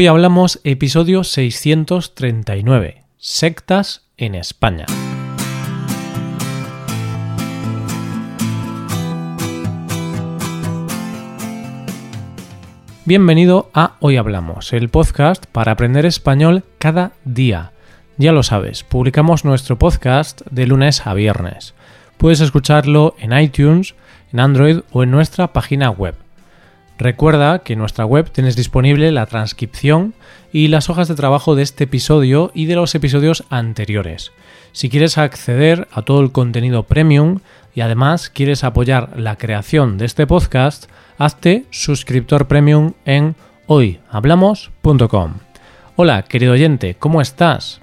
Hoy hablamos episodio 639, sectas en España. Bienvenido a Hoy Hablamos, el podcast para aprender español cada día. Ya lo sabes, publicamos nuestro podcast de lunes a viernes. Puedes escucharlo en iTunes, en Android o en nuestra página web. Recuerda que en nuestra web tienes disponible la transcripción y las hojas de trabajo de este episodio y de los episodios anteriores. Si quieres acceder a todo el contenido premium y además quieres apoyar la creación de este podcast, hazte suscriptor premium en hoyhablamos.com. Hola, querido oyente, ¿cómo estás?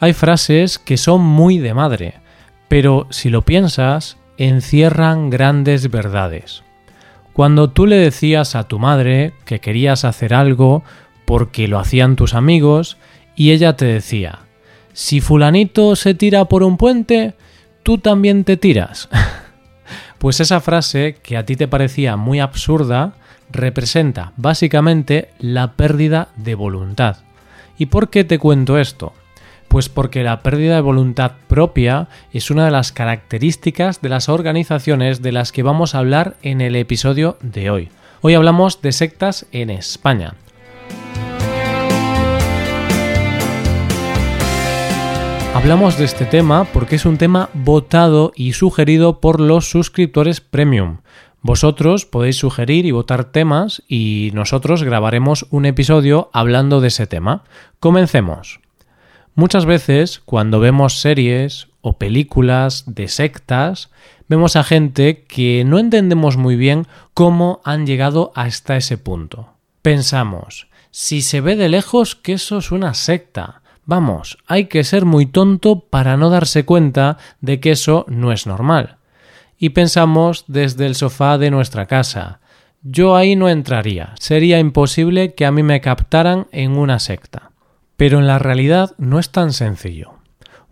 Hay frases que son muy de madre, pero si lo piensas, encierran grandes verdades. Cuando tú le decías a tu madre que querías hacer algo porque lo hacían tus amigos, y ella te decía, si fulanito se tira por un puente, tú también te tiras. Pues esa frase, que a ti te parecía muy absurda, representa básicamente la pérdida de voluntad. ¿Y por qué te cuento esto? Pues porque la pérdida de voluntad propia es una de las características de las organizaciones de las que vamos a hablar en el episodio de hoy. Hoy hablamos de sectas en España. Hablamos de este tema porque es un tema votado y sugerido por los suscriptores premium. Vosotros podéis sugerir y votar temas y nosotros grabaremos un episodio hablando de ese tema. Comencemos. Muchas veces cuando vemos series o películas de sectas, vemos a gente que no entendemos muy bien cómo han llegado hasta ese punto. Pensamos, si se ve de lejos que eso es una secta, Vamos, hay que ser muy tonto para no darse cuenta de que eso no es normal. Y pensamos desde el sofá de nuestra casa. Yo ahí no entraría. Sería imposible que a mí me captaran en una secta. Pero en la realidad no es tan sencillo.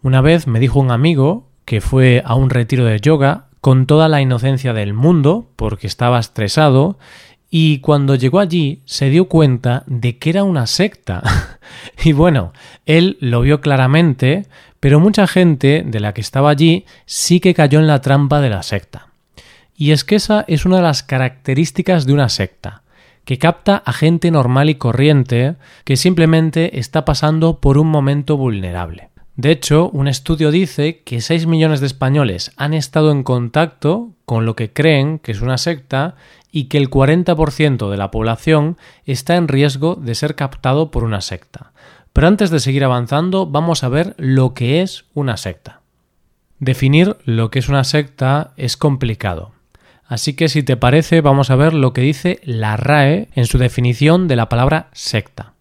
Una vez me dijo un amigo que fue a un retiro de yoga con toda la inocencia del mundo, porque estaba estresado, y cuando llegó allí se dio cuenta de que era una secta. y bueno, él lo vio claramente, pero mucha gente de la que estaba allí sí que cayó en la trampa de la secta. Y es que esa es una de las características de una secta, que capta a gente normal y corriente que simplemente está pasando por un momento vulnerable. De hecho, un estudio dice que 6 millones de españoles han estado en contacto con lo que creen que es una secta y que el 40% de la población está en riesgo de ser captado por una secta. Pero antes de seguir avanzando, vamos a ver lo que es una secta. Definir lo que es una secta es complicado. Así que si te parece, vamos a ver lo que dice la RAE en su definición de la palabra secta.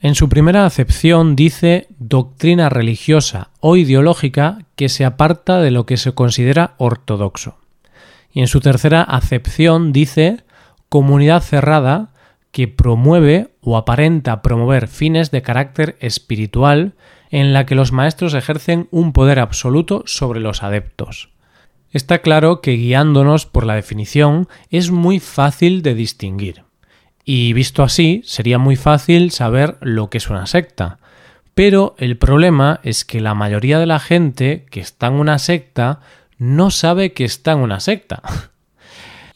En su primera acepción dice doctrina religiosa o ideológica que se aparta de lo que se considera ortodoxo. Y en su tercera acepción dice comunidad cerrada que promueve o aparenta promover fines de carácter espiritual en la que los maestros ejercen un poder absoluto sobre los adeptos. Está claro que guiándonos por la definición es muy fácil de distinguir. Y visto así, sería muy fácil saber lo que es una secta. Pero el problema es que la mayoría de la gente que está en una secta no sabe que está en una secta.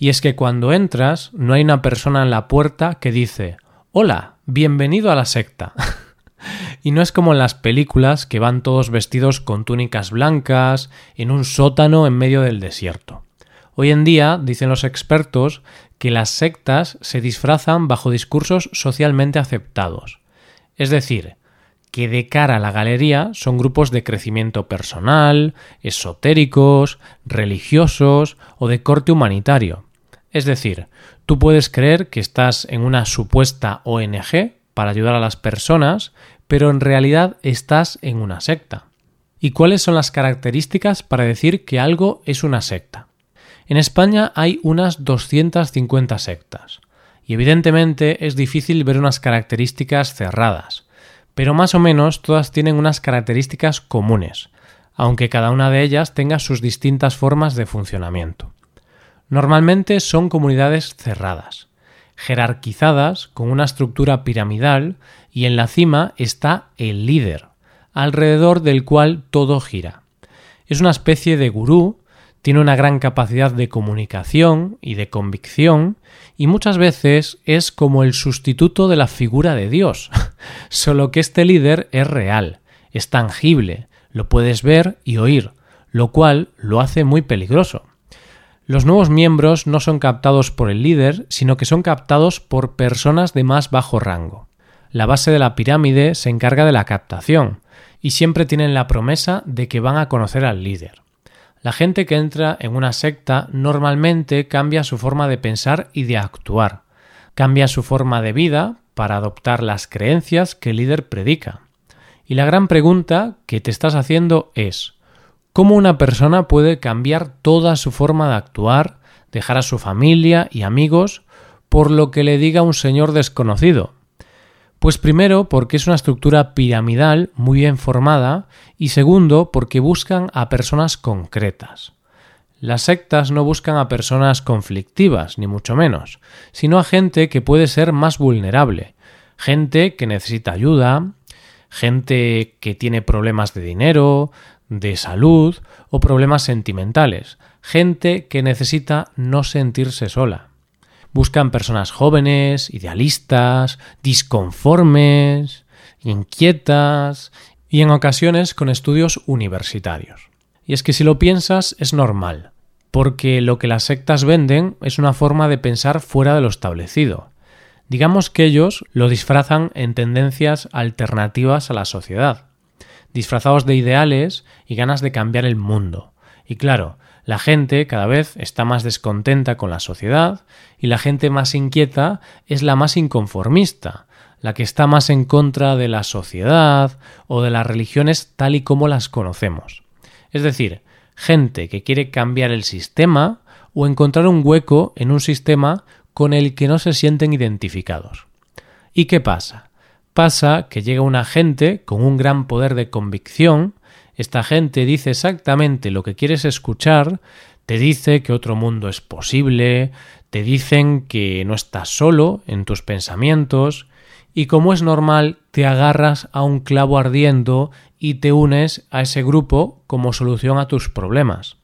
Y es que cuando entras no hay una persona en la puerta que dice Hola, bienvenido a la secta. y no es como en las películas que van todos vestidos con túnicas blancas en un sótano en medio del desierto. Hoy en día, dicen los expertos, que las sectas se disfrazan bajo discursos socialmente aceptados. Es decir, que de cara a la galería son grupos de crecimiento personal, esotéricos, religiosos o de corte humanitario. Es decir, tú puedes creer que estás en una supuesta ONG para ayudar a las personas, pero en realidad estás en una secta. ¿Y cuáles son las características para decir que algo es una secta? En España hay unas 250 sectas, y evidentemente es difícil ver unas características cerradas, pero más o menos todas tienen unas características comunes, aunque cada una de ellas tenga sus distintas formas de funcionamiento. Normalmente son comunidades cerradas, jerarquizadas con una estructura piramidal y en la cima está el líder, alrededor del cual todo gira. Es una especie de gurú, tiene una gran capacidad de comunicación y de convicción y muchas veces es como el sustituto de la figura de Dios, solo que este líder es real, es tangible, lo puedes ver y oír, lo cual lo hace muy peligroso. Los nuevos miembros no son captados por el líder, sino que son captados por personas de más bajo rango. La base de la pirámide se encarga de la captación, y siempre tienen la promesa de que van a conocer al líder. La gente que entra en una secta normalmente cambia su forma de pensar y de actuar, cambia su forma de vida para adoptar las creencias que el líder predica. Y la gran pregunta que te estás haciendo es ¿Cómo una persona puede cambiar toda su forma de actuar, dejar a su familia y amigos por lo que le diga un señor desconocido? Pues primero porque es una estructura piramidal muy bien formada y segundo porque buscan a personas concretas. Las sectas no buscan a personas conflictivas, ni mucho menos, sino a gente que puede ser más vulnerable, gente que necesita ayuda, gente que tiene problemas de dinero, de salud o problemas sentimentales, gente que necesita no sentirse sola. Buscan personas jóvenes, idealistas, disconformes, inquietas y en ocasiones con estudios universitarios. Y es que si lo piensas es normal, porque lo que las sectas venden es una forma de pensar fuera de lo establecido. Digamos que ellos lo disfrazan en tendencias alternativas a la sociedad disfrazados de ideales y ganas de cambiar el mundo. Y claro, la gente cada vez está más descontenta con la sociedad y la gente más inquieta es la más inconformista, la que está más en contra de la sociedad o de las religiones tal y como las conocemos. Es decir, gente que quiere cambiar el sistema o encontrar un hueco en un sistema con el que no se sienten identificados. ¿Y qué pasa? Pasa que llega una gente con un gran poder de convicción, esta gente dice exactamente lo que quieres escuchar, te dice que otro mundo es posible, te dicen que no estás solo en tus pensamientos, y como es normal, te agarras a un clavo ardiendo y te unes a ese grupo como solución a tus problemas.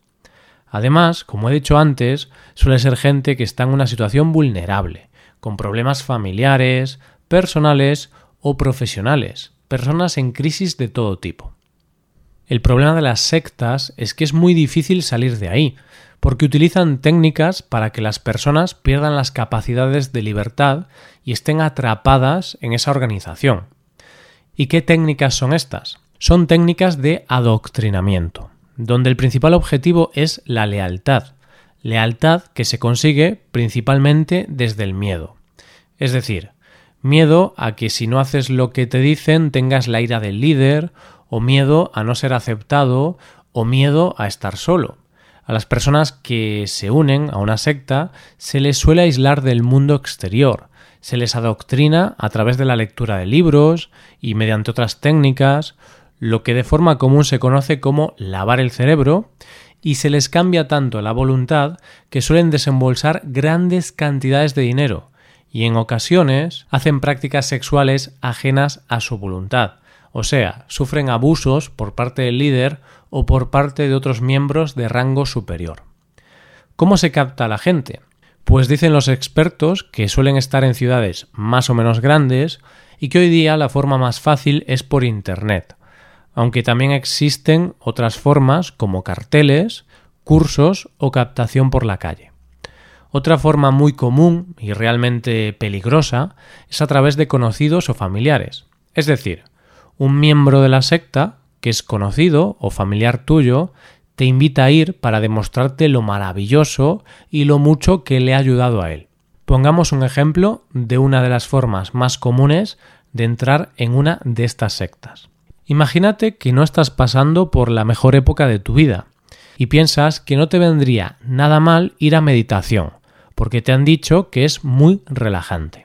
Además, como he dicho antes, suele ser gente que está en una situación vulnerable, con problemas familiares, personales o profesionales, personas en crisis de todo tipo. El problema de las sectas es que es muy difícil salir de ahí, porque utilizan técnicas para que las personas pierdan las capacidades de libertad y estén atrapadas en esa organización. ¿Y qué técnicas son estas? Son técnicas de adoctrinamiento, donde el principal objetivo es la lealtad, lealtad que se consigue principalmente desde el miedo. Es decir, miedo a que si no haces lo que te dicen tengas la ira del líder, o miedo a no ser aceptado, o miedo a estar solo. A las personas que se unen a una secta se les suele aislar del mundo exterior, se les adoctrina a través de la lectura de libros y mediante otras técnicas, lo que de forma común se conoce como lavar el cerebro, y se les cambia tanto la voluntad que suelen desembolsar grandes cantidades de dinero, y en ocasiones hacen prácticas sexuales ajenas a su voluntad, o sea, sufren abusos por parte del líder o por parte de otros miembros de rango superior. ¿Cómo se capta a la gente? Pues dicen los expertos que suelen estar en ciudades más o menos grandes y que hoy día la forma más fácil es por Internet, aunque también existen otras formas como carteles, cursos o captación por la calle. Otra forma muy común y realmente peligrosa es a través de conocidos o familiares. Es decir, un miembro de la secta, que es conocido o familiar tuyo, te invita a ir para demostrarte lo maravilloso y lo mucho que le ha ayudado a él. Pongamos un ejemplo de una de las formas más comunes de entrar en una de estas sectas. Imagínate que no estás pasando por la mejor época de tu vida y piensas que no te vendría nada mal ir a meditación porque te han dicho que es muy relajante.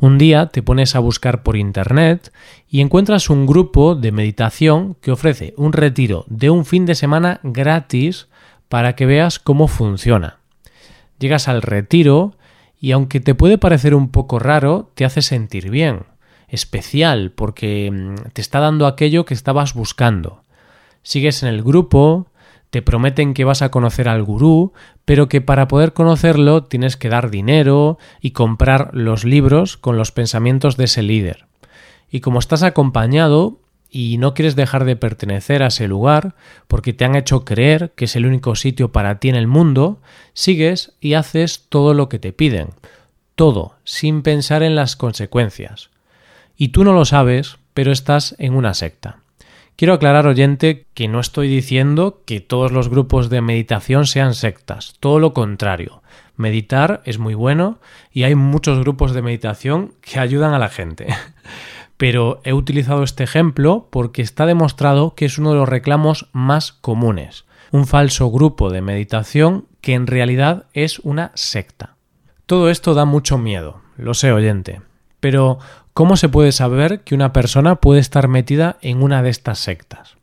Un día te pones a buscar por Internet y encuentras un grupo de meditación que ofrece un retiro de un fin de semana gratis para que veas cómo funciona. Llegas al retiro y aunque te puede parecer un poco raro, te hace sentir bien, especial, porque mm, te está dando aquello que estabas buscando. Sigues en el grupo, te prometen que vas a conocer al gurú, pero que para poder conocerlo tienes que dar dinero y comprar los libros con los pensamientos de ese líder. Y como estás acompañado y no quieres dejar de pertenecer a ese lugar porque te han hecho creer que es el único sitio para ti en el mundo, sigues y haces todo lo que te piden. Todo, sin pensar en las consecuencias. Y tú no lo sabes, pero estás en una secta. Quiero aclarar, oyente, que no estoy diciendo que todos los grupos de meditación sean sectas, todo lo contrario. Meditar es muy bueno y hay muchos grupos de meditación que ayudan a la gente. Pero he utilizado este ejemplo porque está demostrado que es uno de los reclamos más comunes. Un falso grupo de meditación que en realidad es una secta. Todo esto da mucho miedo, lo sé oyente. Pero ¿Cómo se puede saber que una persona puede estar metida en una de estas sectas?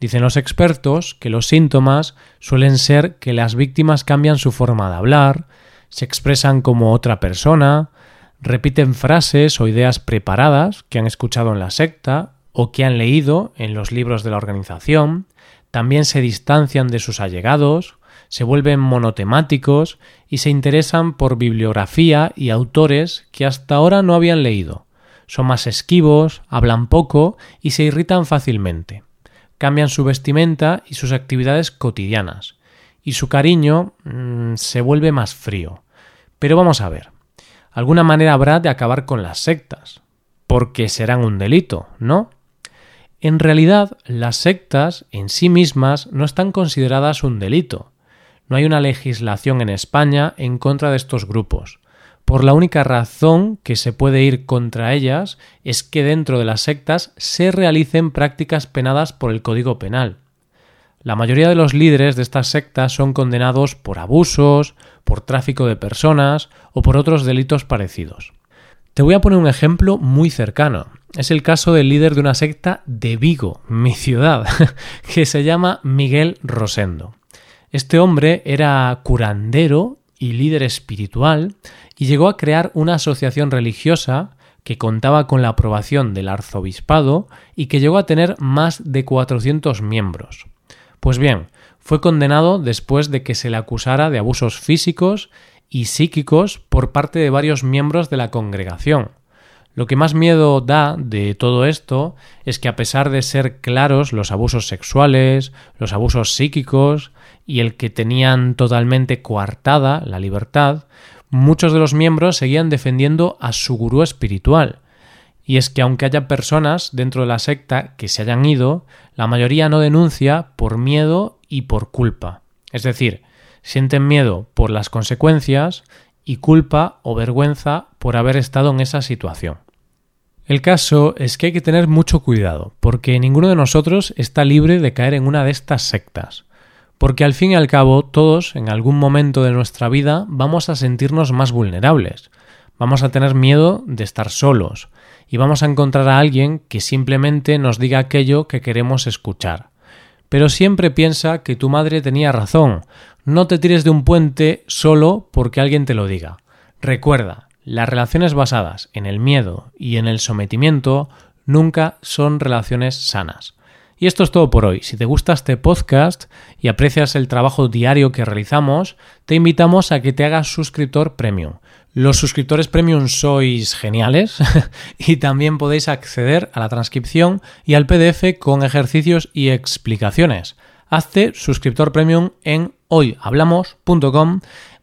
Dicen los expertos que los síntomas suelen ser que las víctimas cambian su forma de hablar, se expresan como otra persona, repiten frases o ideas preparadas que han escuchado en la secta o que han leído en los libros de la organización, también se distancian de sus allegados, se vuelven monotemáticos y se interesan por bibliografía y autores que hasta ahora no habían leído son más esquivos, hablan poco y se irritan fácilmente. Cambian su vestimenta y sus actividades cotidianas. Y su cariño mm, se vuelve más frío. Pero vamos a ver. Alguna manera habrá de acabar con las sectas. Porque serán un delito, ¿no? En realidad, las sectas en sí mismas no están consideradas un delito. No hay una legislación en España en contra de estos grupos por la única razón que se puede ir contra ellas es que dentro de las sectas se realicen prácticas penadas por el Código Penal. La mayoría de los líderes de estas sectas son condenados por abusos, por tráfico de personas o por otros delitos parecidos. Te voy a poner un ejemplo muy cercano. Es el caso del líder de una secta de Vigo, mi ciudad, que se llama Miguel Rosendo. Este hombre era curandero y líder espiritual y llegó a crear una asociación religiosa que contaba con la aprobación del arzobispado y que llegó a tener más de 400 miembros. Pues bien, fue condenado después de que se le acusara de abusos físicos y psíquicos por parte de varios miembros de la congregación. Lo que más miedo da de todo esto es que a pesar de ser claros los abusos sexuales, los abusos psíquicos y el que tenían totalmente coartada la libertad, muchos de los miembros seguían defendiendo a su gurú espiritual. Y es que aunque haya personas dentro de la secta que se hayan ido, la mayoría no denuncia por miedo y por culpa. Es decir, sienten miedo por las consecuencias y culpa o vergüenza por haber estado en esa situación. El caso es que hay que tener mucho cuidado, porque ninguno de nosotros está libre de caer en una de estas sectas porque al fin y al cabo todos en algún momento de nuestra vida vamos a sentirnos más vulnerables, vamos a tener miedo de estar solos y vamos a encontrar a alguien que simplemente nos diga aquello que queremos escuchar. Pero siempre piensa que tu madre tenía razón, no te tires de un puente solo porque alguien te lo diga. Recuerda, las relaciones basadas en el miedo y en el sometimiento nunca son relaciones sanas. Y esto es todo por hoy. Si te gusta este podcast y aprecias el trabajo diario que realizamos, te invitamos a que te hagas suscriptor premium. Los suscriptores premium sois geniales y también podéis acceder a la transcripción y al PDF con ejercicios y explicaciones. Hazte suscriptor premium en hoyhablamos.com.